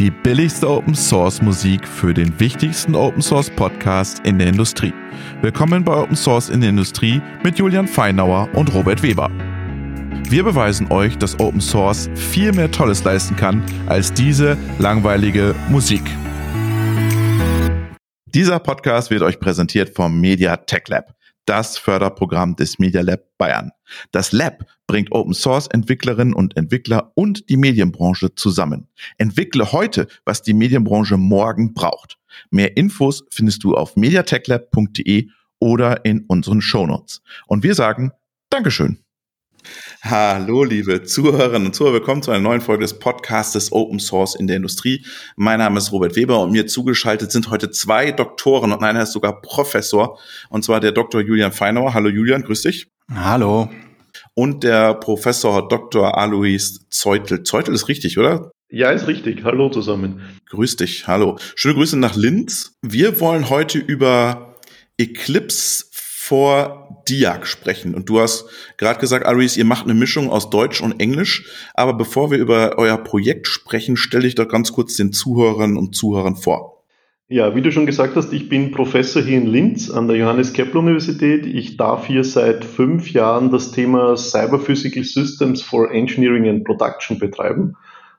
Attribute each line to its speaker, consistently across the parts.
Speaker 1: die billigste Open Source Musik für den wichtigsten Open Source Podcast in der Industrie. Willkommen bei Open Source in der Industrie mit Julian Feinauer und Robert Weber. Wir beweisen euch, dass Open Source viel mehr Tolles leisten kann als diese langweilige Musik. Dieser Podcast wird euch präsentiert vom Media Tech Lab das Förderprogramm des Media Lab Bayern. Das Lab bringt Open Source Entwicklerinnen und Entwickler und die Medienbranche zusammen. Entwickle heute, was die Medienbranche morgen braucht. Mehr Infos findest du auf mediatechlab.de oder in unseren Shownotes. Und wir sagen Dankeschön. Hallo, liebe Zuhörerinnen und Zuhörer, willkommen zu einer neuen Folge des Podcasts Open Source in der Industrie. Mein Name ist Robert Weber und mir zugeschaltet sind heute zwei Doktoren und einer ist sogar Professor, und zwar der Dr. Julian Feinauer. Hallo Julian, grüß dich.
Speaker 2: Hallo.
Speaker 1: Und der Professor Dr. Alois Zeutel. Zeutel ist richtig, oder?
Speaker 3: Ja, ist richtig. Hallo zusammen.
Speaker 1: Grüß dich. Hallo. Schöne Grüße nach Linz. Wir wollen heute über Eclipse vor Diag sprechen. Und du hast gerade gesagt, Aris, ihr macht eine Mischung aus Deutsch und Englisch. Aber bevor wir über euer Projekt sprechen, stelle ich doch ganz kurz den Zuhörern und Zuhörern vor.
Speaker 3: Ja, wie du schon gesagt hast, ich bin Professor hier in Linz an der Johannes Kepler Universität. Ich darf hier seit fünf Jahren das Thema Cyber Physical Systems for Engineering and Production betreiben.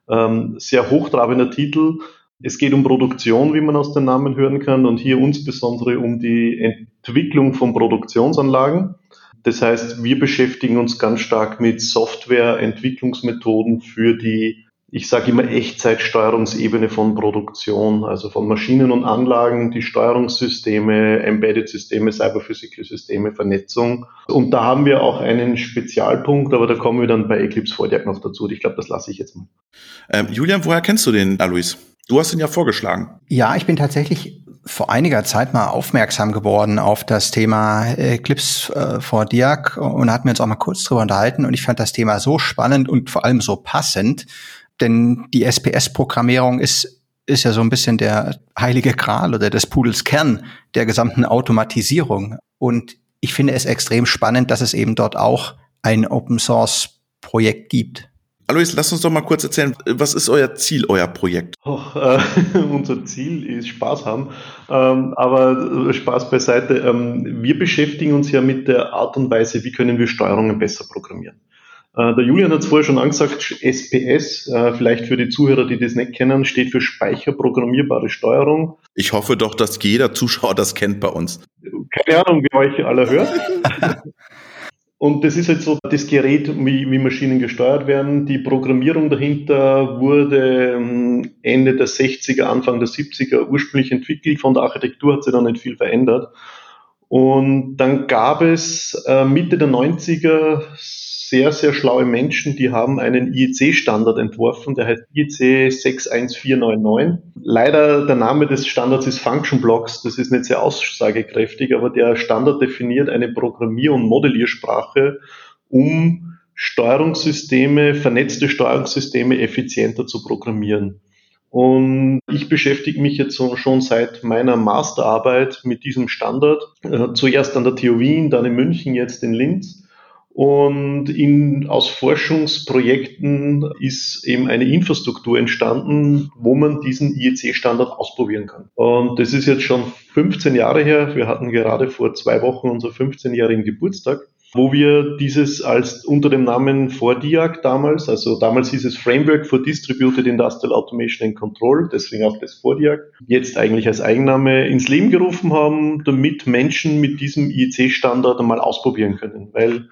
Speaker 3: Ähm, sehr hochtrabender Titel es geht um Produktion, wie man aus den Namen hören kann, und hier insbesondere um die Entwicklung von Produktionsanlagen. Das heißt, wir beschäftigen uns ganz stark mit Softwareentwicklungsmethoden für die, ich sage immer, Echtzeitsteuerungsebene von Produktion, also von Maschinen und Anlagen, die Steuerungssysteme, Embedded-Systeme, Cyber-Physical-Systeme, Vernetzung. Und da haben wir auch einen Spezialpunkt, aber da kommen wir dann bei Eclipse Vordiag noch dazu. Ich glaube, das lasse ich jetzt mal.
Speaker 1: Ähm, Julian, woher kennst du den Alois? Du hast ihn ja vorgeschlagen.
Speaker 2: Ja, ich bin tatsächlich vor einiger Zeit mal aufmerksam geworden auf das Thema Eclipse äh, for Diag und hatten wir uns auch mal kurz drüber unterhalten und ich fand das Thema so spannend und vor allem so passend, denn die SPS-Programmierung ist ist ja so ein bisschen der heilige Gral oder des Pudels Kern der gesamten Automatisierung. Und ich finde es extrem spannend, dass es eben dort auch ein Open Source Projekt gibt.
Speaker 1: Alois, lass uns doch mal kurz erzählen, was ist euer Ziel, euer Projekt?
Speaker 3: Och, äh, unser Ziel ist Spaß haben, ähm, aber äh, Spaß beiseite. Ähm, wir beschäftigen uns ja mit der Art und Weise, wie können wir Steuerungen besser programmieren. Äh, der Julian hat es vorher schon angesagt, SPS, äh, vielleicht für die Zuhörer, die das nicht kennen, steht für Speicherprogrammierbare Steuerung.
Speaker 1: Ich hoffe doch, dass jeder Zuschauer das kennt bei uns.
Speaker 3: Keine Ahnung, wie euch alle hört. Und das ist halt so das Gerät, wie, wie Maschinen gesteuert werden. Die Programmierung dahinter wurde ähm, Ende der 60er, Anfang der 70er ursprünglich entwickelt. Von der Architektur hat sich dann nicht viel verändert. Und dann gab es äh, Mitte der 90er sehr, sehr schlaue Menschen, die haben einen IEC-Standard entworfen, der heißt IEC 61499. Leider der Name des Standards ist Function Blocks, das ist nicht sehr aussagekräftig, aber der Standard definiert eine Programmier- und Modelliersprache, um Steuerungssysteme, vernetzte Steuerungssysteme effizienter zu programmieren. Und ich beschäftige mich jetzt schon seit meiner Masterarbeit mit diesem Standard. Äh, zuerst an der TU Wien, dann in München, jetzt in Linz. Und in, aus Forschungsprojekten ist eben eine Infrastruktur entstanden, wo man diesen IEC-Standard ausprobieren kann. Und das ist jetzt schon 15 Jahre her. Wir hatten gerade vor zwei Wochen unser 15-jährigen Geburtstag, wo wir dieses als unter dem Namen FORDIAC damals, also damals hieß es Framework for Distributed Industrial Automation and Control, deswegen auch das FORDIAC, jetzt eigentlich als Eigenname ins Leben gerufen haben, damit Menschen mit diesem IEC-Standard einmal ausprobieren können. Weil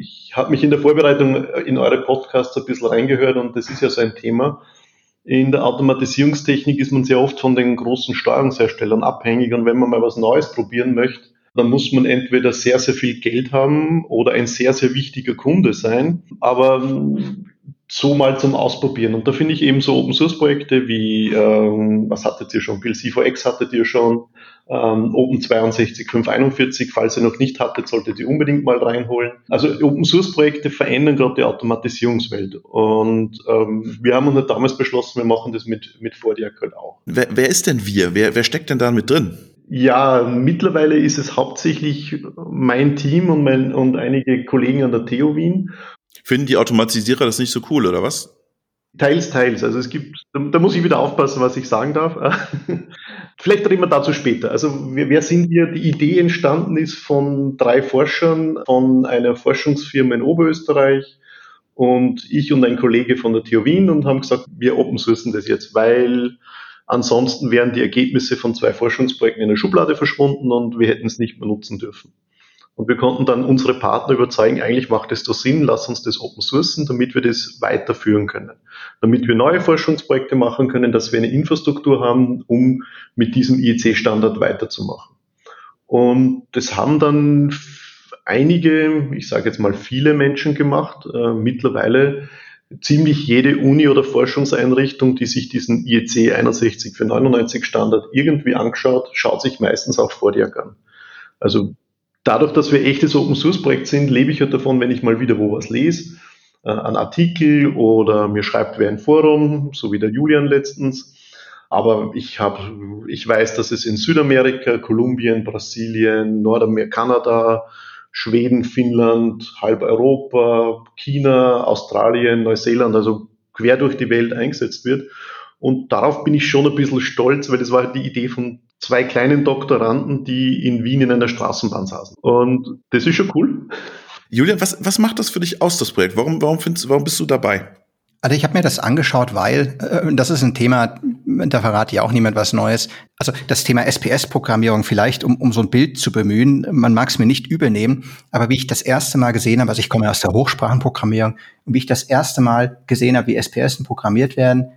Speaker 3: ich habe mich in der Vorbereitung in eure Podcasts ein bisschen reingehört und das ist ja so ein Thema. In der Automatisierungstechnik ist man sehr oft von den großen Steuerungsherstellern abhängig und wenn man mal was Neues probieren möchte, dann muss man entweder sehr, sehr viel Geld haben oder ein sehr, sehr wichtiger Kunde sein. Aber so mal zum Ausprobieren. Und da finde ich eben so Open Source Projekte wie, ähm, was hattet ihr schon? PLC4X hattet ihr schon, ähm, Open 62541, falls ihr noch nicht hattet, solltet ihr unbedingt mal reinholen. Also Open Source Projekte verändern gerade die Automatisierungswelt. Und ähm, wir haben uns damals beschlossen, wir machen das mit, mit Fordiac halt auch.
Speaker 1: Wer, wer ist denn wir? Wer, wer steckt denn da mit drin?
Speaker 3: Ja, mittlerweile ist es hauptsächlich mein Team und, mein, und einige Kollegen an der TU Wien.
Speaker 1: Finden die Automatisierer das nicht so cool, oder was?
Speaker 3: Teils, teils. Also es gibt, da muss ich wieder aufpassen, was ich sagen darf. Vielleicht reden wir dazu später. Also wer sind wir? Die Idee entstanden ist von drei Forschern von einer Forschungsfirma in Oberösterreich und ich und ein Kollege von der TU Wien und haben gesagt, wir open sourcen das jetzt, weil ansonsten wären die Ergebnisse von zwei Forschungsprojekten in der Schublade verschwunden und wir hätten es nicht mehr nutzen dürfen. Und wir konnten dann unsere Partner überzeugen, eigentlich macht es doch Sinn, lass uns das open sourcen, damit wir das weiterführen können. Damit wir neue Forschungsprojekte machen können, dass wir eine Infrastruktur haben, um mit diesem IEC-Standard weiterzumachen. Und das haben dann einige, ich sage jetzt mal viele Menschen gemacht. Äh, mittlerweile ziemlich jede Uni oder Forschungseinrichtung, die sich diesen IEC 61 für 99 Standard irgendwie angeschaut, schaut sich meistens auch Vordiag an. Also dadurch, dass wir echtes Open Source Projekt sind, lebe ich halt davon, wenn ich mal wieder wo was lese, äh, einen Artikel oder mir schreibt wer ein Forum, so wie der Julian letztens. Aber ich habe, ich weiß, dass es in Südamerika, Kolumbien, Brasilien, Nordamerika, Kanada, Schweden, Finnland, halb Europa, China, Australien, Neuseeland, also quer durch die Welt eingesetzt wird. Und darauf bin ich schon ein bisschen stolz, weil das war halt die Idee von zwei kleinen Doktoranden, die in Wien in einer Straßenbahn saßen. Und das ist schon cool.
Speaker 1: Julian, was, was macht das für dich aus, das Projekt? Warum, warum, findest, warum bist du dabei?
Speaker 2: Also ich habe mir das angeschaut, weil äh, das ist ein Thema, da verrate ja auch niemand was Neues. Also das Thema SPS-Programmierung vielleicht, um, um so ein Bild zu bemühen, man mag es mir nicht übernehmen, aber wie ich das erste Mal gesehen habe, also ich komme aus der Hochsprachenprogrammierung, und wie ich das erste Mal gesehen habe, wie SPS programmiert werden,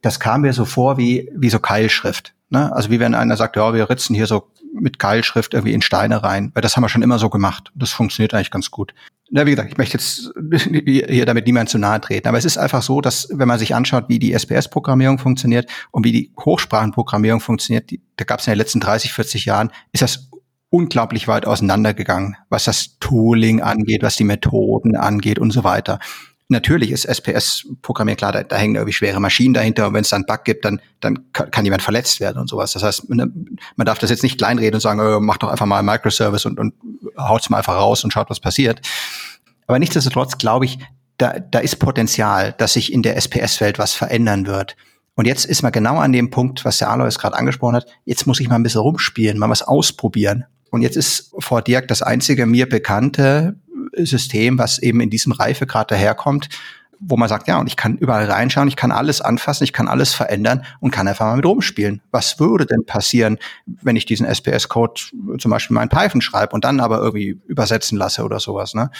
Speaker 2: das kam mir so vor wie, wie so Keilschrift. Ne? Also wie wenn einer sagt, ja, wir ritzen hier so mit Keilschrift irgendwie in Steine rein, weil das haben wir schon immer so gemacht. Das funktioniert eigentlich ganz gut. Na, wie gesagt, ich möchte jetzt hier damit niemand zu nahe treten, aber es ist einfach so, dass wenn man sich anschaut, wie die SPS-Programmierung funktioniert und wie die Hochsprachenprogrammierung funktioniert, die, da gab es in den letzten 30, 40 Jahren, ist das unglaublich weit auseinandergegangen, was das Tooling angeht, was die Methoden angeht und so weiter. Natürlich ist SPS-Programmieren klar, da, da, hängen irgendwie schwere Maschinen dahinter und wenn es dann einen Bug gibt, dann, dann kann, jemand verletzt werden und sowas. Das heißt, man, man darf das jetzt nicht kleinreden und sagen, oh, mach doch einfach mal einen Microservice und, und haut's mal einfach raus und schaut, was passiert. Aber nichtsdestotrotz glaube ich, da, da ist Potenzial, dass sich in der SPS-Welt was verändern wird. Und jetzt ist man genau an dem Punkt, was der Alois gerade angesprochen hat. Jetzt muss ich mal ein bisschen rumspielen, mal was ausprobieren. Und jetzt ist vor Dirk das einzige mir bekannte System, was eben in diesem Reifegrad daherkommt, wo man sagt, ja, und ich kann überall reinschauen, ich kann alles anfassen, ich kann alles verändern und kann einfach mal mit rumspielen. Was würde denn passieren, wenn ich diesen SPS-Code zum Beispiel mal in Python schreibe und dann aber irgendwie übersetzen lasse oder sowas, ne?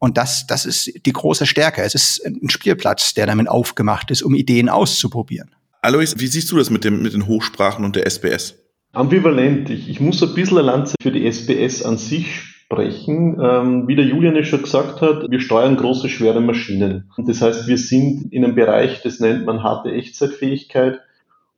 Speaker 2: Und das, das ist die große Stärke. Es ist ein Spielplatz, der damit aufgemacht ist, um Ideen auszuprobieren.
Speaker 1: Alois, wie siehst du das mit, dem, mit den Hochsprachen und der SPS?
Speaker 3: Ambivalent. Ich, ich muss ein bisschen eine Lanze für die SPS an sich sprechen. Ähm, wie der Julian es schon gesagt hat, wir steuern große, schwere Maschinen. Und das heißt, wir sind in einem Bereich, das nennt man harte Echtzeitfähigkeit.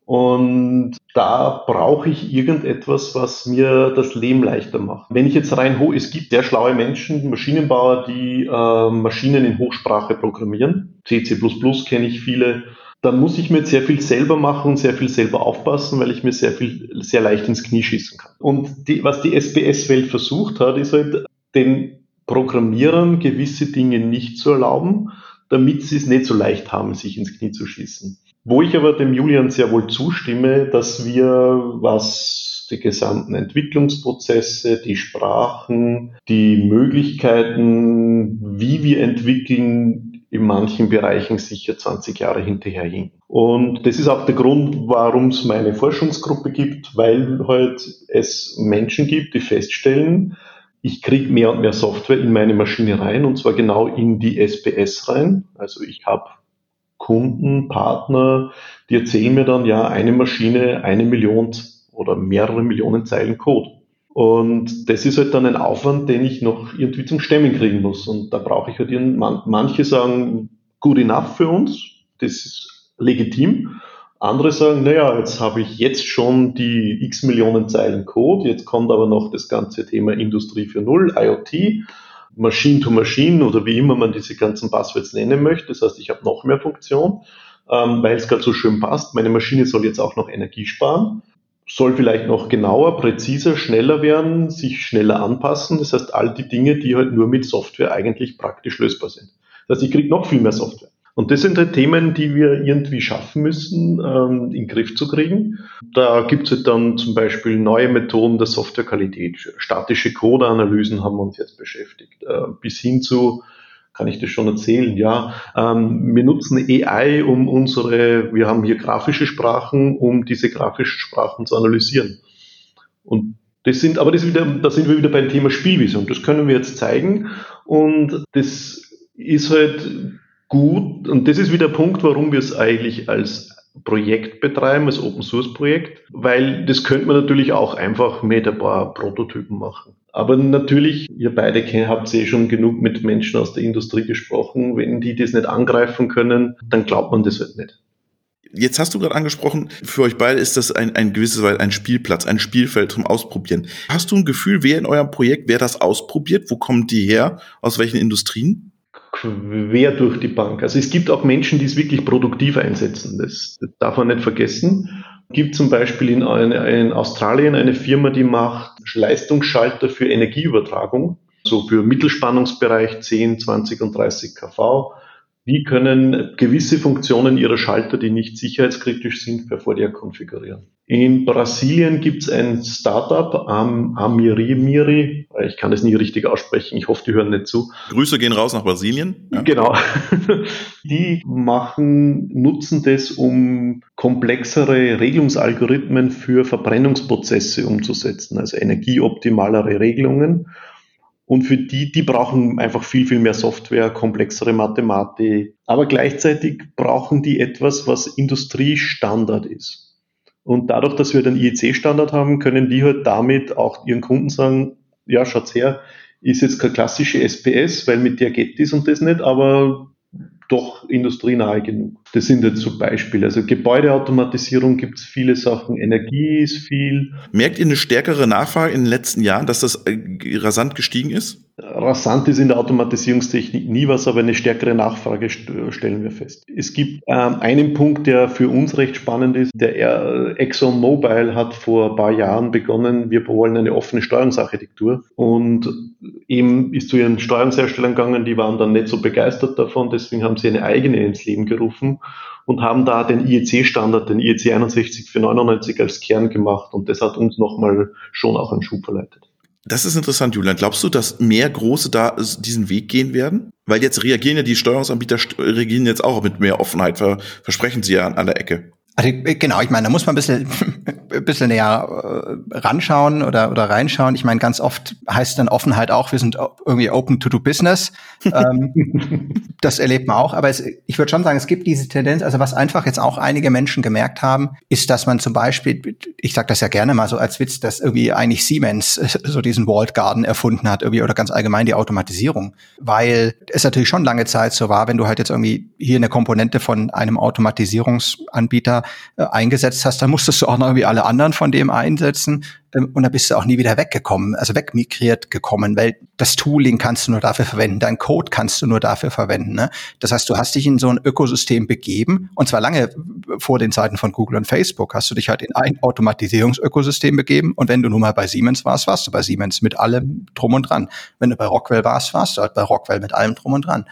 Speaker 3: Und da brauche ich irgendetwas, was mir das Leben leichter macht. Wenn ich jetzt rein hoch, es gibt sehr schlaue Menschen, Maschinenbauer, die äh, Maschinen in Hochsprache programmieren. C, C++ kenne ich viele dann muss ich mir sehr viel selber machen und sehr viel selber aufpassen, weil ich mir sehr viel, sehr leicht ins Knie schießen kann. Und die, was die SPS-Welt versucht hat, ist halt den Programmierern gewisse Dinge nicht zu erlauben, damit sie es nicht so leicht haben, sich ins Knie zu schießen. Wo ich aber dem Julian sehr wohl zustimme, dass wir, was die gesamten Entwicklungsprozesse, die Sprachen, die Möglichkeiten, wie wir entwickeln, in manchen Bereichen sicher 20 Jahre hinterherhinken. Und das ist auch der Grund, warum es meine Forschungsgruppe gibt, weil halt es Menschen gibt, die feststellen, ich kriege mehr und mehr Software in meine Maschine rein und zwar genau in die SPS rein. Also ich habe Kunden, Partner, die erzählen mir dann, ja, eine Maschine, eine Million oder mehrere Millionen Zeilen Code. Und das ist halt dann ein Aufwand, den ich noch irgendwie zum Stemmen kriegen muss. Und da brauche ich halt, ihren, manche sagen, good enough für uns, das ist legitim. Andere sagen, naja, jetzt habe ich jetzt schon die x Millionen Zeilen Code, jetzt kommt aber noch das ganze Thema Industrie 4.0, IoT, Machine to Machine oder wie immer man diese ganzen Passwords nennen möchte. Das heißt, ich habe noch mehr Funktion, ähm, weil es gerade so schön passt. Meine Maschine soll jetzt auch noch Energie sparen soll vielleicht noch genauer, präziser, schneller werden, sich schneller anpassen. Das heißt, all die Dinge, die halt nur mit Software eigentlich praktisch lösbar sind. Das heißt, ich kriege noch viel mehr Software. Und das sind halt Themen, die wir irgendwie schaffen müssen, ähm, in den Griff zu kriegen. Da gibt es halt dann zum Beispiel neue Methoden der Softwarequalität. Statische Codeanalysen haben wir uns jetzt beschäftigt. Äh, bis hin zu, kann ich das schon erzählen, ja, ähm, wir nutzen AI, um unsere, wir haben hier grafische Sprachen, um diese grafischen Sprachen zu analysieren. Und das sind, aber das wieder, da sind wir wieder beim Thema Spielvision. Das können wir jetzt zeigen. Und das ist halt gut, und das ist wieder der Punkt, warum wir es eigentlich als Projekt betreiben, als Open Source Projekt, weil das könnte man natürlich auch einfach mit ein paar Prototypen machen. Aber natürlich, ihr beide habt eh schon genug mit Menschen aus der Industrie gesprochen. Wenn die das nicht angreifen können, dann glaubt man das halt nicht.
Speaker 1: Jetzt hast du gerade angesprochen, für euch beide ist das ein, ein gewisses ein Spielplatz, ein Spielfeld zum Ausprobieren. Hast du ein Gefühl, wer in eurem Projekt, wer das ausprobiert? Wo kommen die her? Aus welchen Industrien?
Speaker 3: quer durch die Bank. Also es gibt auch Menschen, die es wirklich produktiv einsetzen. Das, das darf man nicht vergessen. Gibt zum Beispiel in, in Australien eine Firma, die macht Leistungsschalter für Energieübertragung, so für Mittelspannungsbereich 10, 20 und 30 kV. Die können gewisse Funktionen ihrer Schalter, die nicht sicherheitskritisch sind, per VDA konfigurieren. In Brasilien gibt es ein Startup, Am Amirimiri, ich kann es nie richtig aussprechen, ich hoffe, die hören nicht zu.
Speaker 1: Grüße gehen raus nach Brasilien.
Speaker 3: Ja. Genau. Die machen, nutzen das, um komplexere Regelungsalgorithmen für Verbrennungsprozesse umzusetzen, also energieoptimalere Regelungen. Und für die, die brauchen einfach viel, viel mehr Software, komplexere Mathematik. Aber gleichzeitig brauchen die etwas, was Industriestandard ist. Und dadurch, dass wir den IEC-Standard haben, können die halt damit auch ihren Kunden sagen, ja, schaut's her, ist jetzt keine klassische SPS, weil mit der geht dies und das nicht, aber doch industrienahe genug. Das sind jetzt so Beispiele. Also Gebäudeautomatisierung gibt es viele Sachen, Energie ist viel.
Speaker 1: Merkt ihr eine stärkere Nachfrage in den letzten Jahren, dass das äh, rasant gestiegen ist?
Speaker 3: Rasant ist in der Automatisierungstechnik nie was, aber eine stärkere Nachfrage stellen wir fest. Es gibt ähm, einen Punkt, der für uns recht spannend ist. Der ExxonMobil hat vor ein paar Jahren begonnen, wir wollen eine offene Steuerungsarchitektur und eben ist zu ihren Steuerungsherstellern gegangen, die waren dann nicht so begeistert davon, deswegen haben sie eine eigene ins Leben gerufen und haben da den IEC-Standard, den IEC 61499 als Kern gemacht und das hat uns nochmal schon auch einen Schub verleitet.
Speaker 1: Das ist interessant, Julian. Glaubst du, dass mehr Große da diesen Weg gehen werden? Weil jetzt reagieren ja die Steuerungsanbieter reagieren jetzt auch mit mehr Offenheit, versprechen sie ja an aller Ecke.
Speaker 2: Also, genau, ich meine, da muss man ein bisschen, ein bisschen näher äh, ranschauen oder, oder reinschauen. Ich meine, ganz oft heißt dann Offenheit auch, wir sind irgendwie open to do business. ähm, das erlebt man auch. Aber es, ich würde schon sagen, es gibt diese Tendenz, also was einfach jetzt auch einige Menschen gemerkt haben, ist, dass man zum Beispiel, ich sage das ja gerne mal so als Witz, dass irgendwie eigentlich Siemens so diesen Walled Garden erfunden hat, irgendwie, oder ganz allgemein die Automatisierung. Weil es natürlich schon lange Zeit so war, wenn du halt jetzt irgendwie hier eine Komponente von einem Automatisierungsanbieter äh, eingesetzt hast, dann musstest du auch noch irgendwie alle anderen von dem einsetzen ähm, und da bist du auch nie wieder weggekommen, also wegmigriert gekommen, weil das Tooling kannst du nur dafür verwenden, dein Code kannst du nur dafür verwenden. Ne? Das heißt, du hast dich in so ein Ökosystem begeben und zwar lange vor den Zeiten von Google und Facebook hast du dich halt in ein Automatisierungsökosystem begeben und wenn du nun mal bei Siemens warst, warst du bei Siemens mit allem drum und dran. Wenn du bei Rockwell warst, warst du halt bei Rockwell mit allem drum und dran.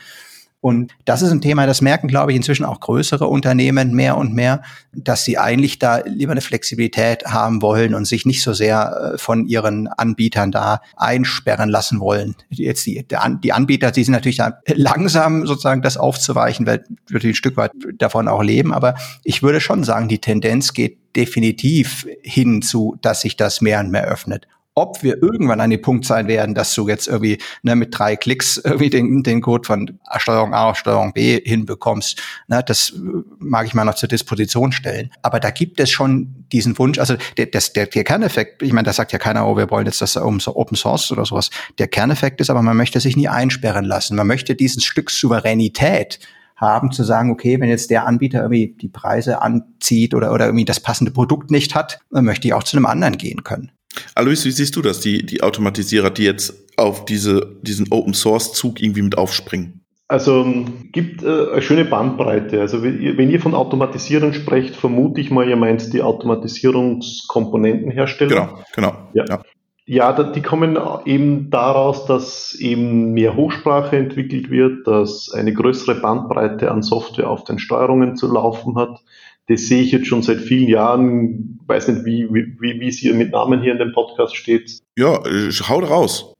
Speaker 2: Und das ist ein Thema, das merken, glaube ich, inzwischen auch größere Unternehmen mehr und mehr, dass sie eigentlich da lieber eine Flexibilität haben wollen und sich nicht so sehr äh, von ihren Anbietern da einsperren lassen wollen. Jetzt die, die Anbieter, die sind natürlich da langsam sozusagen das aufzuweichen, weil wir natürlich ein Stück weit davon auch leben. Aber ich würde schon sagen, die Tendenz geht definitiv hin zu, dass sich das mehr und mehr öffnet ob wir irgendwann an dem Punkt sein werden, dass du jetzt irgendwie ne, mit drei Klicks irgendwie den, den Code von Steuerung A auf Steuerung B hinbekommst, ne, das mag ich mal noch zur Disposition stellen. Aber da gibt es schon diesen Wunsch, also der, das, der, der Kerneffekt, ich meine, da sagt ja keiner, oh, wir wollen jetzt das um so Open Source oder sowas. Der Kerneffekt ist aber, man möchte sich nie einsperren lassen. Man möchte diesen Stück Souveränität haben, zu sagen, okay, wenn jetzt der Anbieter irgendwie die Preise anzieht oder, oder irgendwie das passende Produkt nicht hat, dann möchte ich auch zu einem anderen gehen können.
Speaker 1: Alois, wie siehst du das, die, die Automatisierer, die jetzt auf diese, diesen Open-Source-Zug irgendwie mit aufspringen?
Speaker 3: Also gibt äh, eine schöne Bandbreite. Also wenn ihr von Automatisierung sprecht, vermute ich mal, ihr meint die Automatisierungskomponentenhersteller.
Speaker 1: Genau, genau.
Speaker 3: Ja. ja. Ja, die kommen eben daraus, dass eben mehr Hochsprache entwickelt wird, dass eine größere Bandbreite an Software auf den Steuerungen zu laufen hat. Das sehe ich jetzt schon seit vielen Jahren. Weiß nicht, wie, wie, wie es hier mit Namen hier in dem Podcast steht.
Speaker 1: Ja, haut raus.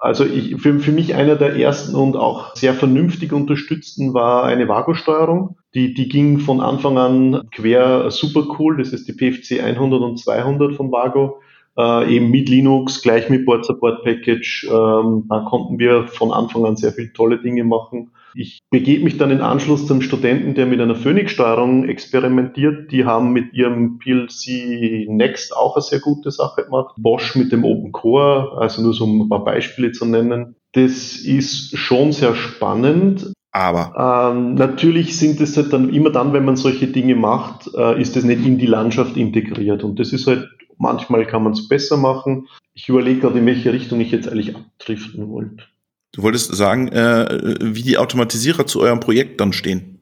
Speaker 3: Also ich, für, für mich einer der ersten und auch sehr vernünftig unterstützten war eine Vago-Steuerung. Die, die ging von Anfang an quer super cool. Das ist die PFC 100 und 200 von Vago äh, eben mit Linux, gleich mit Board Support Package. Ähm, da konnten wir von Anfang an sehr viele tolle Dinge machen. Ich begebe mich dann in Anschluss zum Studenten, der mit einer Phoenix-Steuerung experimentiert. Die haben mit ihrem PLC Next auch eine sehr gute Sache gemacht. Bosch mit dem Open Core, also nur so ein paar Beispiele zu nennen. Das ist schon sehr spannend.
Speaker 1: Aber
Speaker 3: ähm, natürlich sind es halt dann immer dann, wenn man solche Dinge macht, äh, ist es nicht in die Landschaft integriert. Und das ist halt Manchmal kann man es besser machen. Ich überlege gerade, in welche Richtung ich jetzt eigentlich abdriften wollte.
Speaker 1: Du wolltest sagen, äh, wie die Automatisierer zu eurem Projekt dann stehen?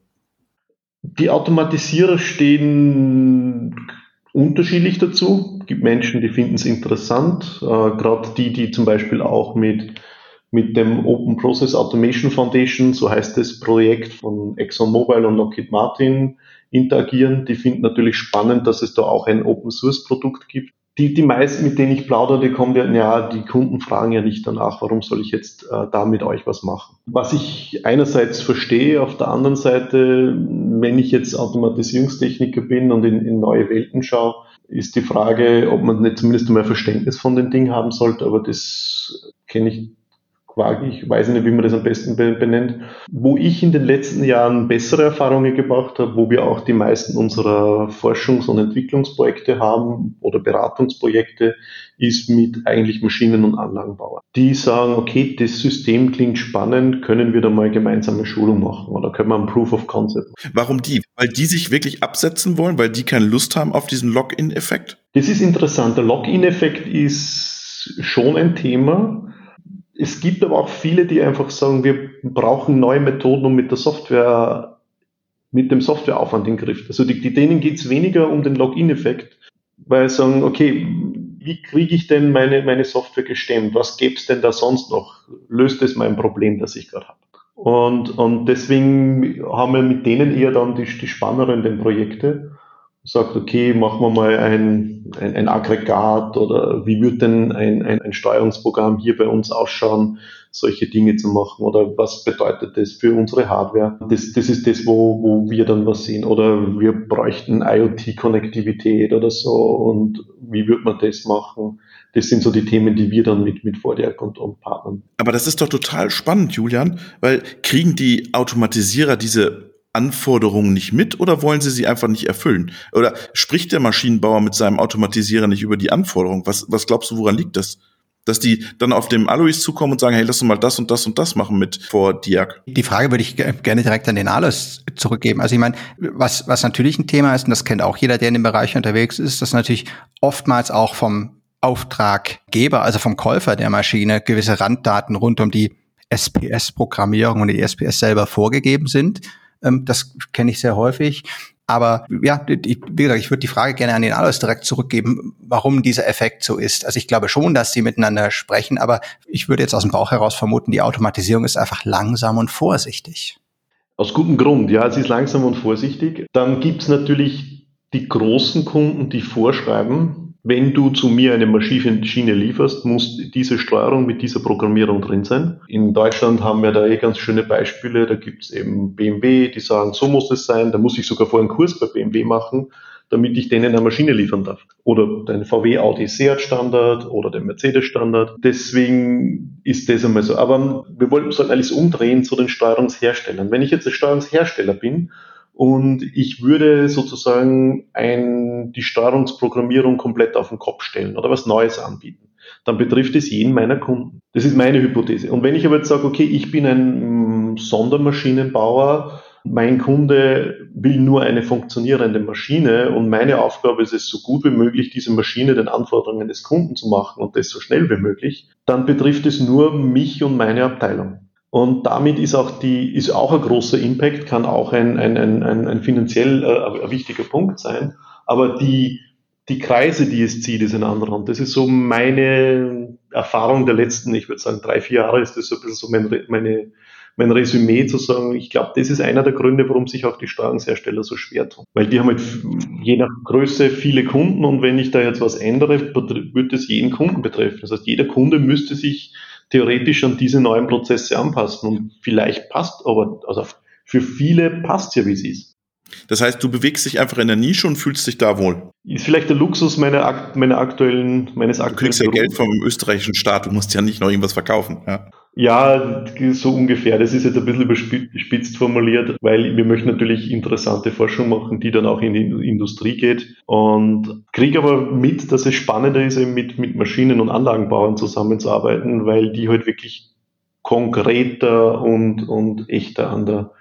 Speaker 3: Die Automatisierer stehen unterschiedlich dazu. Es gibt Menschen, die finden es interessant. Äh, gerade die, die zum Beispiel auch mit, mit dem Open Process Automation Foundation, so heißt das Projekt von ExxonMobil und Lockheed Martin, interagieren. Die finden natürlich spannend, dass es da auch ein Open Source Produkt gibt. Die, die meisten, mit denen ich plaudere, kommen ja, ja, die Kunden fragen ja nicht danach, warum soll ich jetzt äh, da mit euch was machen. Was ich einerseits verstehe, auf der anderen Seite, wenn ich jetzt Automatisierungstechniker bin und in, in neue Welten schaue, ist die Frage, ob man nicht zumindest mehr Verständnis von dem Ding haben sollte, aber das kenne ich vage, ich weiß nicht, wie man das am besten benennt, wo ich in den letzten Jahren bessere Erfahrungen gemacht habe, wo wir auch die meisten unserer Forschungs- und Entwicklungsprojekte haben oder Beratungsprojekte, ist mit eigentlich Maschinen- und Anlagenbauern. Die sagen, okay, das System klingt spannend, können wir da mal gemeinsame Schulung machen oder können wir ein Proof of Concept machen.
Speaker 1: Warum die? Weil die sich wirklich absetzen wollen, weil die keine Lust haben auf diesen Login-Effekt?
Speaker 3: Das ist interessant. Der Login-Effekt ist schon ein Thema. Es gibt aber auch viele, die einfach sagen, wir brauchen neue Methoden, um mit der Software, mit dem Softwareaufwand in den Griff. Also die, denen geht es weniger um den Login-Effekt, weil sie sagen, okay, wie kriege ich denn meine, meine Software gestemmt? Was gäbe es denn da sonst noch? Löst es mein Problem, das ich gerade habe? Und, und deswegen haben wir mit denen eher dann die, die spannenden Projekte sagt, okay, machen wir mal ein, ein, ein Aggregat oder wie wird denn ein, ein, ein Steuerungsprogramm hier bei uns ausschauen, solche Dinge zu machen oder was bedeutet das für unsere Hardware? Das, das ist das, wo, wo wir dann was sehen oder wir bräuchten IoT-Konnektivität oder so und wie wird man das machen? Das sind so die Themen, die wir dann mit, mit Vordiag und, und Partnern.
Speaker 1: Aber das ist doch total spannend, Julian, weil kriegen die Automatisierer diese Anforderungen nicht mit oder wollen sie sie einfach nicht erfüllen? Oder spricht der Maschinenbauer mit seinem Automatisierer nicht über die Anforderungen? Was, was glaubst du, woran liegt das? Dass die dann auf dem Alois zukommen und sagen, hey, lass uns mal das und das und das machen mit vor Diak.
Speaker 2: Die Frage würde ich gerne direkt an den Alois zurückgeben. Also ich meine, was, was natürlich ein Thema ist, und das kennt auch jeder, der in dem Bereich unterwegs ist, dass natürlich oftmals auch vom Auftraggeber, also vom Käufer der Maschine, gewisse Randdaten rund um die SPS-Programmierung und die SPS selber vorgegeben sind. Ähm, das kenne ich sehr häufig. Aber ja, wie gesagt, ich würde die Frage gerne an den Alois direkt zurückgeben, warum dieser Effekt so ist. Also ich glaube schon, dass sie miteinander sprechen, aber ich würde jetzt aus dem Bauch heraus vermuten, die Automatisierung ist einfach langsam und vorsichtig.
Speaker 3: Aus gutem Grund, ja, sie ist langsam und vorsichtig. Dann gibt es natürlich die großen Kunden, die vorschreiben, wenn du zu mir eine Maschine lieferst, muss diese Steuerung mit dieser Programmierung drin sein. In Deutschland haben wir da eh ganz schöne Beispiele. Da gibt es eben BMW, die sagen, so muss es sein. Da muss ich sogar vorher einen Kurs bei BMW machen, damit ich denen eine Maschine liefern darf. Oder den VW Audi Seat Standard oder den Mercedes Standard. Deswegen ist das einmal so. Aber wir wollten sollten eigentlich umdrehen zu den Steuerungsherstellern. Wenn ich jetzt ein Steuerungshersteller bin und ich würde sozusagen ein, die Steuerungsprogrammierung komplett auf den Kopf stellen oder was Neues anbieten. Dann betrifft es jeden meiner Kunden. Das ist meine Hypothese. Und wenn ich aber jetzt sage, okay, ich bin ein Sondermaschinenbauer, mein Kunde will nur eine funktionierende Maschine und meine Aufgabe ist es, so gut wie möglich diese Maschine den Anforderungen des Kunden zu machen und das so schnell wie möglich, dann betrifft es nur mich und meine Abteilung. Und damit ist auch die, ist auch ein großer Impact, kann auch ein, ein, ein, ein, finanziell äh, ein wichtiger Punkt sein. Aber die, die Kreise, die es zieht, ist ein anderer. Und das ist so meine Erfahrung der letzten, ich würde sagen, drei, vier Jahre ist das so ein bisschen so mein, meine, mein Resümee zu sagen, ich glaube, das ist einer der Gründe, warum sich auch die Steuerungshersteller so schwer tun. Weil die haben halt je nach Größe viele Kunden und wenn ich da jetzt was ändere, wird es jeden Kunden betreffen. Das heißt, jeder Kunde müsste sich theoretisch an diese neuen Prozesse anpassen und vielleicht passt aber, also für viele passt ja, wie es ist.
Speaker 1: Das heißt, du bewegst dich einfach in der Nische und fühlst dich da wohl.
Speaker 3: Ist vielleicht der Luxus meiner, meiner aktuellen, meines aktuellen.
Speaker 1: Du kriegst ja Geld vom österreichischen Staat, du musst ja nicht noch irgendwas verkaufen. Ja.
Speaker 3: Ja, so ungefähr. Das ist jetzt ein bisschen überspitzt formuliert, weil wir möchten natürlich interessante Forschung machen, die dann auch in die Industrie geht. Und kriege aber mit, dass es spannender ist, eben mit, mit Maschinen- und Anlagenbauern zusammenzuarbeiten, weil die halt wirklich konkreter und, und echter an der,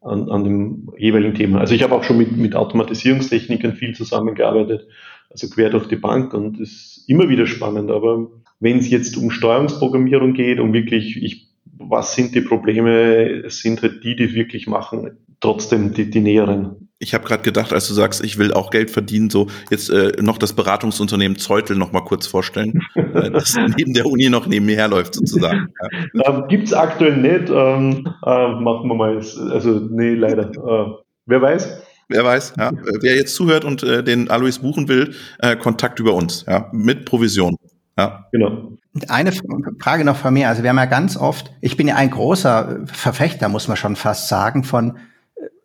Speaker 3: an, an dem jeweiligen Thema. Also ich habe auch schon mit, mit Automatisierungstechnikern viel zusammengearbeitet, also quer durch die Bank und ist immer wieder spannend. Aber wenn es jetzt um Steuerungsprogrammierung geht, um wirklich, ich, was sind die Probleme, sind halt die, die wirklich machen, trotzdem die, die näheren.
Speaker 1: Ich habe gerade gedacht, als du sagst, ich will auch Geld verdienen, so jetzt äh, noch das Beratungsunternehmen Zeutel noch mal kurz vorstellen, äh, das neben der Uni noch nebenher läuft sozusagen.
Speaker 3: Ja. Ähm, Gibt es aktuell nicht. Ähm, äh, machen wir mal. Also nee, leider. Äh, wer weiß.
Speaker 1: Wer weiß, ja. Wer jetzt zuhört und äh, den Alois buchen will, äh, Kontakt über uns, ja, mit Provision. Ja.
Speaker 2: Genau. Eine Frage noch von mir. Also wir haben ja ganz oft, ich bin ja ein großer Verfechter, muss man schon fast sagen, von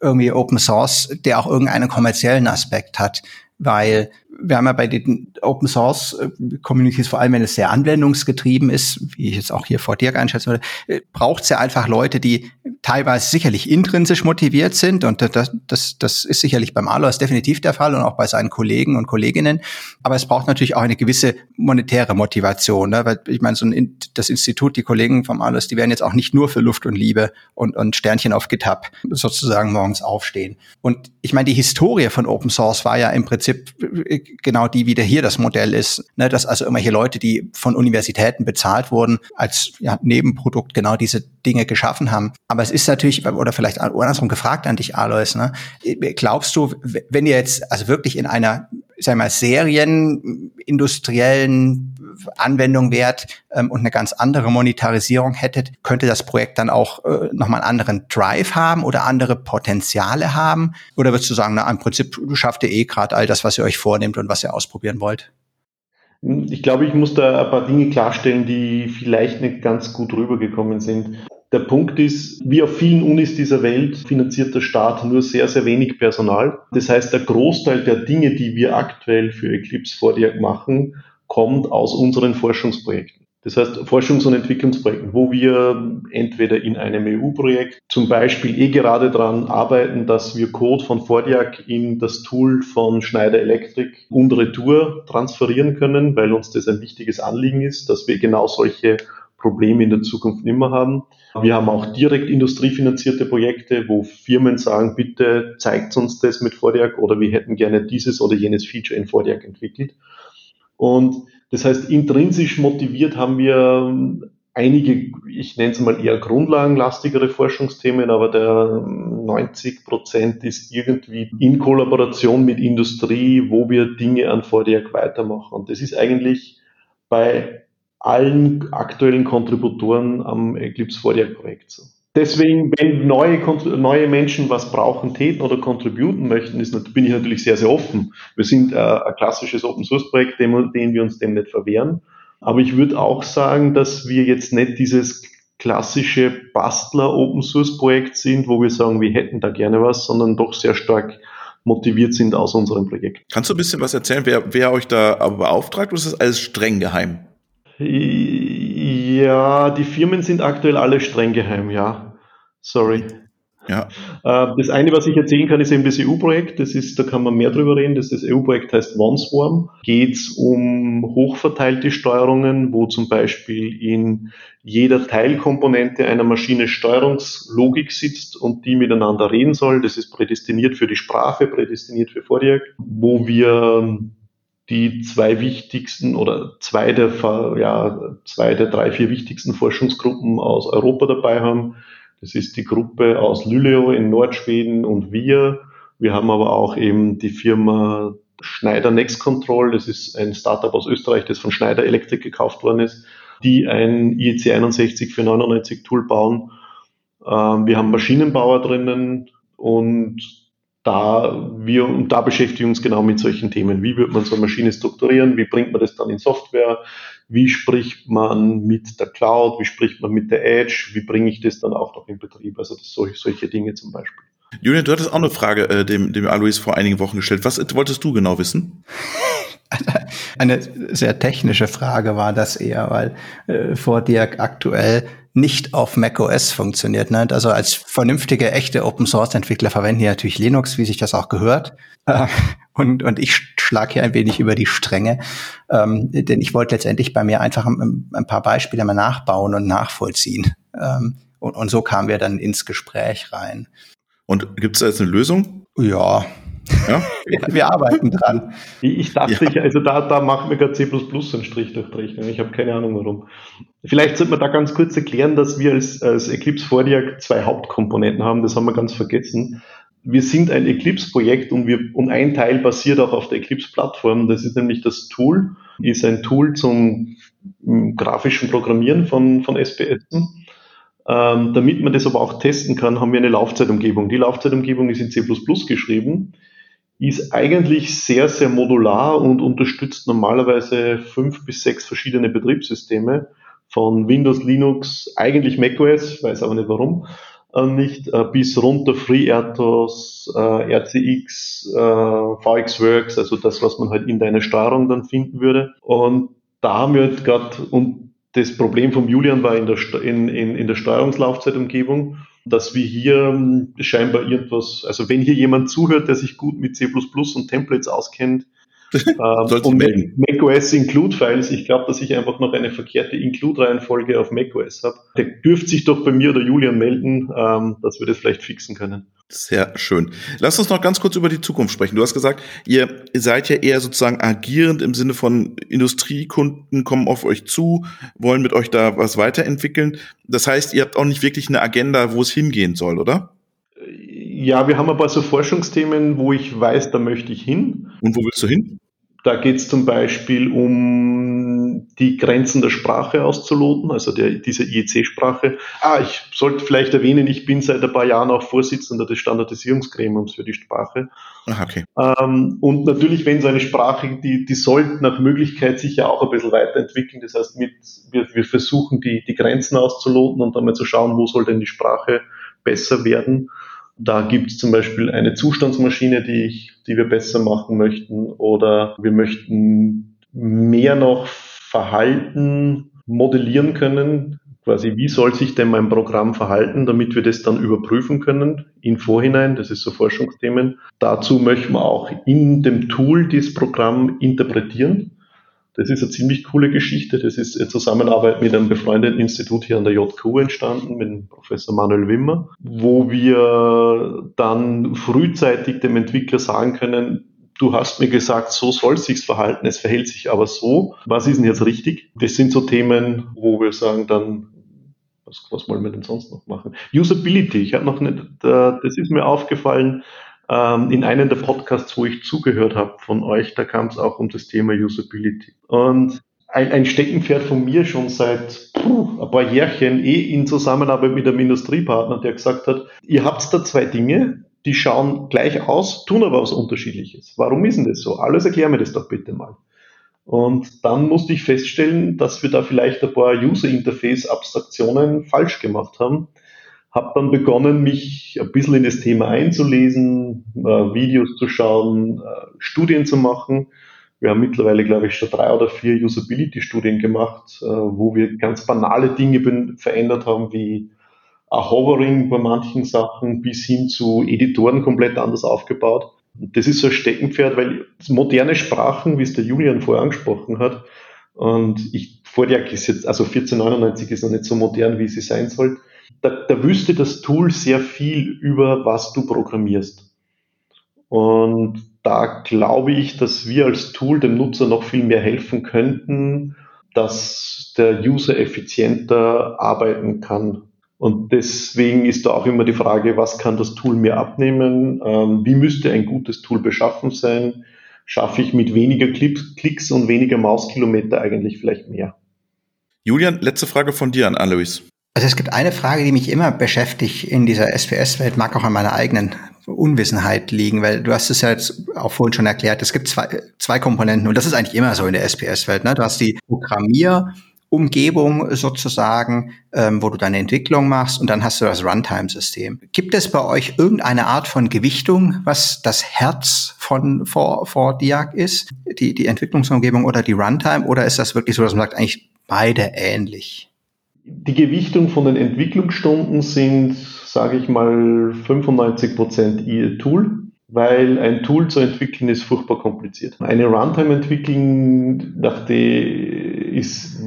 Speaker 2: irgendwie Open Source, der auch irgendeinen kommerziellen Aspekt hat, weil wir haben ja bei den Open Source äh, Communities, vor allem wenn es sehr anwendungsgetrieben ist, wie ich jetzt auch hier vor Dirk einschätzen würde, äh, braucht es ja einfach Leute, die teilweise sicherlich intrinsisch motiviert sind und das, das, das ist sicherlich beim Alois definitiv der Fall und auch bei seinen Kollegen und Kolleginnen. Aber es braucht natürlich auch eine gewisse monetäre Motivation, ne? weil ich meine, so ein, das Institut, die Kollegen vom Alois, die werden jetzt auch nicht nur für Luft und Liebe und, und Sternchen auf GitHub sozusagen morgens aufstehen. Und ich meine, die Historie von Open Source war ja im Prinzip äh, genau die wieder hier das Modell ist, ne, dass also irgendwelche Leute, die von Universitäten bezahlt wurden, als ja, Nebenprodukt genau diese Dinge geschaffen haben. Aber es ist natürlich, oder vielleicht andersrum gefragt an dich, Alois, ne, glaubst du, wenn ihr jetzt also wirklich in einer sagen wir mal, serienindustriellen Anwendung wärt ähm, und eine ganz andere Monetarisierung hättet, könnte das Projekt dann auch äh, nochmal einen anderen Drive haben oder andere Potenziale haben? Oder würdest du sagen, na, im Prinzip schafft ihr eh gerade all das, was ihr euch vornehmt und was ihr ausprobieren wollt?
Speaker 3: Ich glaube, ich muss da ein paar Dinge klarstellen, die vielleicht nicht ganz gut rübergekommen sind. Der Punkt ist, wie auf vielen Unis dieser Welt finanziert der Staat nur sehr, sehr wenig Personal. Das heißt, der Großteil der Dinge, die wir aktuell für Eclipse Vordiag machen, kommt aus unseren Forschungsprojekten. Das heißt, Forschungs- und Entwicklungsprojekten, wo wir entweder in einem EU-Projekt zum Beispiel eh gerade dran arbeiten, dass wir Code von Fordiak in das Tool von Schneider Electric und Retour transferieren können, weil uns das ein wichtiges Anliegen ist, dass wir genau solche Probleme in der Zukunft nicht mehr haben. Wir haben auch direkt industriefinanzierte Projekte, wo Firmen sagen, bitte zeigt uns das mit Fordiak oder wir hätten gerne dieses oder jenes Feature in Fordiak entwickelt. Und das heißt, intrinsisch motiviert haben wir einige, ich nenne es mal eher grundlagenlastigere Forschungsthemen, aber der 90 Prozent ist irgendwie in Kollaboration mit Industrie, wo wir Dinge an Fordiak weitermachen. Und das ist eigentlich bei allen aktuellen Kontributoren am Eclipse Fordiak Projekt so. Deswegen, wenn neue, neue Menschen was brauchen, täten oder contributen möchten, ist, bin ich natürlich sehr, sehr offen. Wir sind äh, ein klassisches Open Source Projekt, dem, dem wir uns dem nicht verwehren. Aber ich würde auch sagen, dass wir jetzt nicht dieses klassische Bastler Open Source Projekt sind, wo wir sagen, wir hätten da gerne was, sondern doch sehr stark motiviert sind aus unserem Projekt.
Speaker 1: Kannst du ein bisschen was erzählen, wer, wer euch da beauftragt oder ist das alles streng geheim?
Speaker 3: Ja, die Firmen sind aktuell alle streng geheim, ja. Sorry. Ja. Äh, das eine, was ich erzählen kann, ist eben das EU-Projekt. Das ist, da kann man mehr drüber reden. Das, das EU-Projekt heißt OneSwarm. Geht es um hochverteilte Steuerungen, wo zum Beispiel in jeder Teilkomponente einer Maschine Steuerungslogik sitzt und die miteinander reden soll. Das ist prädestiniert für die Sprache, prädestiniert für Vordiag, wo wir die zwei wichtigsten oder zwei der, ja, zwei der drei, vier wichtigsten Forschungsgruppen aus Europa dabei haben. Das ist die Gruppe aus Luleå in Nordschweden und wir. Wir haben aber auch eben die Firma Schneider Next Control, das ist ein Startup aus Österreich, das von Schneider Electric gekauft worden ist, die ein IEC 61 für 99 Tool bauen. Ähm, wir haben Maschinenbauer drinnen und da wir und da beschäftigen uns genau mit solchen Themen. Wie wird man so eine Maschine strukturieren? Wie bringt man das dann in Software? Wie spricht man mit der Cloud? Wie spricht man mit der Edge? Wie bringe ich das dann auch noch in Betrieb? Also das, solche, solche Dinge zum Beispiel.
Speaker 1: Julian, du hattest auch eine Frage äh, dem, dem Alois vor einigen Wochen gestellt. Was wolltest du genau wissen?
Speaker 2: Eine sehr technische Frage war das eher, weil äh, vor dir aktuell nicht auf macOS funktioniert. Ne? Also als vernünftige, echte Open-Source-Entwickler verwenden hier natürlich Linux, wie sich das auch gehört. Äh, und, und ich schlage hier ein wenig über die Stränge, ähm, denn ich wollte letztendlich bei mir einfach ein, ein, paar Beispiele mal nachbauen und nachvollziehen. Ähm, und, und so kamen wir dann ins Gespräch rein.
Speaker 1: Und gibt es da jetzt eine Lösung?
Speaker 2: Ja. ja? wir, arbeiten dran.
Speaker 3: Ich dachte, ja. ich, also da, da macht mir gerade C einen Strich durch die Rechnung. Ich habe keine Ahnung warum. Vielleicht sollte man da ganz kurz erklären, dass wir als, als Eclipse Fordiac zwei Hauptkomponenten haben. Das haben wir ganz vergessen. Wir sind ein Eclipse-Projekt und, wir, und ein Teil basiert auch auf der Eclipse-Plattform. Das ist nämlich das Tool, ist ein Tool zum grafischen Programmieren von, von SPS. Ähm, damit man das aber auch testen kann, haben wir eine Laufzeitumgebung. Die Laufzeitumgebung ist in C++ geschrieben, ist eigentlich sehr, sehr modular und unterstützt normalerweise fünf bis sechs verschiedene Betriebssysteme von Windows, Linux, eigentlich macOS, weiß aber nicht warum, äh, nicht, äh, bis runter FreeRTOS, äh, RCX, äh, VXWorks, also das, was man halt in deiner Steuerung dann finden würde. Und da haben wir halt gerade, das Problem vom Julian war in der, in, in, in der Steuerungslaufzeitumgebung, dass wir hier hm, scheinbar irgendwas, also wenn hier jemand zuhört, der sich gut mit C++ und Templates auskennt, ähm, und melden. macOS Include Files, ich glaube, dass ich einfach noch eine verkehrte Include-Reihenfolge auf macOS habe. Der dürfte sich doch bei mir oder Julian melden, ähm, dass wir das vielleicht fixen können.
Speaker 1: Sehr schön. Lass uns noch ganz kurz über die Zukunft sprechen. Du hast gesagt, ihr seid ja eher sozusagen agierend im Sinne von Industriekunden kommen auf euch zu, wollen mit euch da was weiterentwickeln. Das heißt, ihr habt auch nicht wirklich eine Agenda, wo es hingehen soll, oder?
Speaker 3: Ja, wir haben ein paar so Forschungsthemen, wo ich weiß, da möchte ich hin.
Speaker 1: Und wo willst du hin?
Speaker 3: Da geht es zum Beispiel um die Grenzen der Sprache auszuloten, also der, diese IEC-Sprache. Ah, ich sollte vielleicht erwähnen, ich bin seit ein paar Jahren auch Vorsitzender des Standardisierungsgremiums für die Sprache.
Speaker 1: Ach, okay.
Speaker 3: Ähm, und natürlich, wenn so eine Sprache, die, die soll nach Möglichkeit sich ja auch ein bisschen weiterentwickeln. Das heißt, mit, wir, wir versuchen die, die Grenzen auszuloten und dann mal zu schauen, wo soll denn die Sprache besser werden. Da gibt es zum Beispiel eine Zustandsmaschine, die, ich, die wir besser machen möchten, oder wir möchten mehr noch Verhalten modellieren können. Quasi, wie soll sich denn mein Programm verhalten, damit wir das dann überprüfen können im Vorhinein. Das ist so Forschungsthemen. Dazu möchten wir auch in dem Tool dieses Programm interpretieren. Das ist eine ziemlich coole Geschichte. Das ist eine Zusammenarbeit mit einem befreundeten Institut hier an der JQ entstanden, mit Professor Manuel Wimmer, wo wir dann frühzeitig dem Entwickler sagen können, du hast mir gesagt, so soll es sich verhalten, es verhält sich aber so. Was ist denn jetzt richtig? Das sind so Themen, wo wir sagen dann, was, was wollen wir denn sonst noch machen? Usability, ich habe noch nicht, das ist mir aufgefallen, ähm, in einem der Podcasts, wo ich zugehört habe von euch, da kam es auch um das Thema Usability. Und ein, ein Steckenpferd von mir schon seit puh, ein paar Jährchen, eh in Zusammenarbeit mit einem Industriepartner, der gesagt hat, ihr habt da zwei Dinge, die schauen gleich aus, tun aber was Unterschiedliches. Warum ist denn das so? Alles erklär mir das doch bitte mal. Und dann musste ich feststellen, dass wir da vielleicht ein paar User-Interface-Abstraktionen falsch gemacht haben habe dann begonnen, mich ein bisschen in das Thema einzulesen, äh, Videos zu schauen, äh, Studien zu machen. Wir haben mittlerweile, glaube ich, schon drei oder vier Usability-Studien gemacht, äh, wo wir ganz banale Dinge verändert haben, wie Hovering bei manchen Sachen bis hin zu Editoren komplett anders aufgebaut. Und das ist so ein Steckenpferd, weil moderne Sprachen, wie es der Julian vorher angesprochen hat, und ich, Vordiak ist jetzt, also 1499 ist noch nicht so modern, wie sie sein soll, da, da wüsste das Tool sehr viel über, was du programmierst. Und da glaube ich, dass wir als Tool dem Nutzer noch viel mehr helfen könnten, dass der User effizienter arbeiten kann. Und deswegen ist da auch immer die Frage, was kann das Tool mir abnehmen? Ähm, wie müsste ein gutes Tool beschaffen sein? schaffe ich mit weniger Klicks und weniger Mauskilometer eigentlich vielleicht mehr.
Speaker 1: Julian, letzte Frage von dir an Alois.
Speaker 2: Also es gibt eine Frage, die mich immer beschäftigt in dieser SPS-Welt, mag auch an meiner eigenen Unwissenheit liegen, weil du hast es ja jetzt auch vorhin schon erklärt, es gibt zwei, zwei Komponenten und das ist eigentlich immer so in der SPS-Welt. Ne? Du hast die Programmierumgebung sozusagen, ähm, wo du deine Entwicklung machst und dann hast du das Runtime-System. Gibt es bei euch irgendeine Art von Gewichtung, was das Herz von vor, vor Diag ist, die, die Entwicklungsumgebung oder die Runtime oder ist das wirklich so, dass man sagt, eigentlich beide ähnlich?
Speaker 3: Die Gewichtung von den Entwicklungsstunden sind, sage ich mal, 95 Prozent ihr Tool, weil ein Tool zu entwickeln ist furchtbar kompliziert. Eine Runtime entwickeln, dachte ist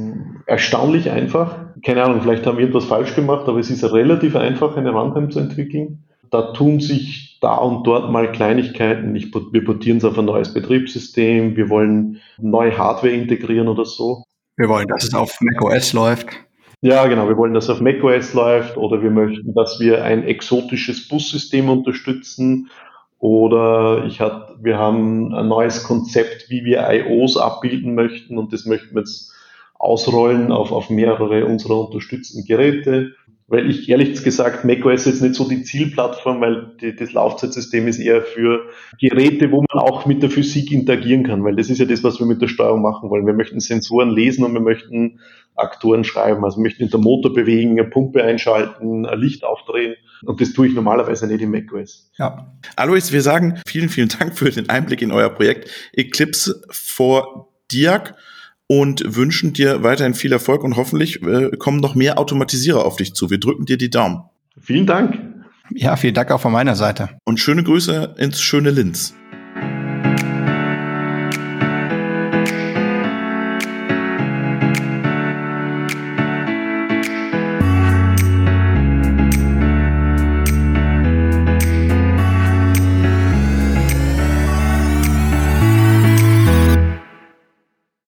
Speaker 3: erstaunlich einfach. Keine Ahnung, vielleicht haben wir etwas falsch gemacht, aber es ist relativ einfach, eine Runtime zu entwickeln. Da tun sich da und dort mal Kleinigkeiten. Ich, wir portieren es auf ein neues Betriebssystem, wir wollen neue Hardware integrieren oder so.
Speaker 2: Wir wollen, dass es auf macOS läuft.
Speaker 3: Ja, genau. Wir wollen, dass auf macOS läuft oder wir möchten, dass wir ein exotisches Bussystem unterstützen oder ich hat, wir haben ein neues Konzept, wie wir IOs abbilden möchten und das möchten wir jetzt ausrollen auf, auf mehrere unserer unterstützten Geräte weil ich ehrlich gesagt macOS jetzt nicht so die Zielplattform, weil die, das Laufzeitsystem ist eher für Geräte, wo man auch mit der Physik interagieren kann, weil das ist ja das, was wir mit der Steuerung machen wollen. Wir möchten Sensoren lesen und wir möchten Aktoren schreiben, also wir möchten den Motor bewegen, eine Pumpe einschalten, ein Licht aufdrehen und das tue ich normalerweise nicht in macOS.
Speaker 1: Ja. Alois, wir sagen vielen, vielen Dank für den Einblick in euer Projekt Eclipse for Diag und wünschen dir weiterhin viel Erfolg und hoffentlich äh, kommen noch mehr Automatisierer auf dich zu. Wir drücken dir die Daumen.
Speaker 3: Vielen Dank.
Speaker 2: Ja, vielen Dank auch von meiner Seite.
Speaker 1: Und schöne Grüße ins schöne Linz.